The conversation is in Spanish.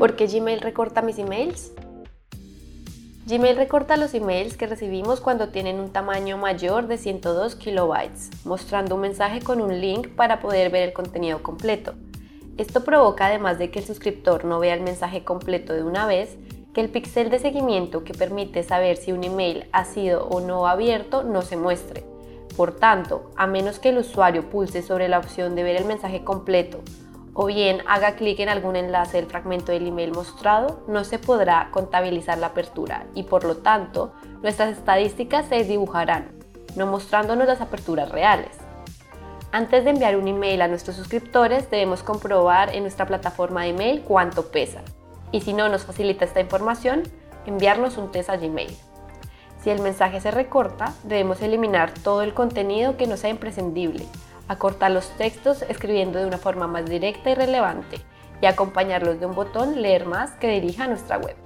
¿Por qué Gmail recorta mis emails? Gmail recorta los emails que recibimos cuando tienen un tamaño mayor de 102 kilobytes, mostrando un mensaje con un link para poder ver el contenido completo. Esto provoca, además de que el suscriptor no vea el mensaje completo de una vez, que el píxel de seguimiento que permite saber si un email ha sido o no abierto no se muestre. Por tanto, a menos que el usuario pulse sobre la opción de ver el mensaje completo o bien haga clic en algún enlace del fragmento del email mostrado, no se podrá contabilizar la apertura y por lo tanto nuestras estadísticas se dibujarán, no mostrándonos las aperturas reales. Antes de enviar un email a nuestros suscriptores debemos comprobar en nuestra plataforma de email cuánto pesa y si no nos facilita esta información, enviarnos un test a Gmail. Si el mensaje se recorta, debemos eliminar todo el contenido que no sea imprescindible, acortar los textos escribiendo de una forma más directa y relevante y acompañarlos de un botón Leer más que dirija a nuestra web.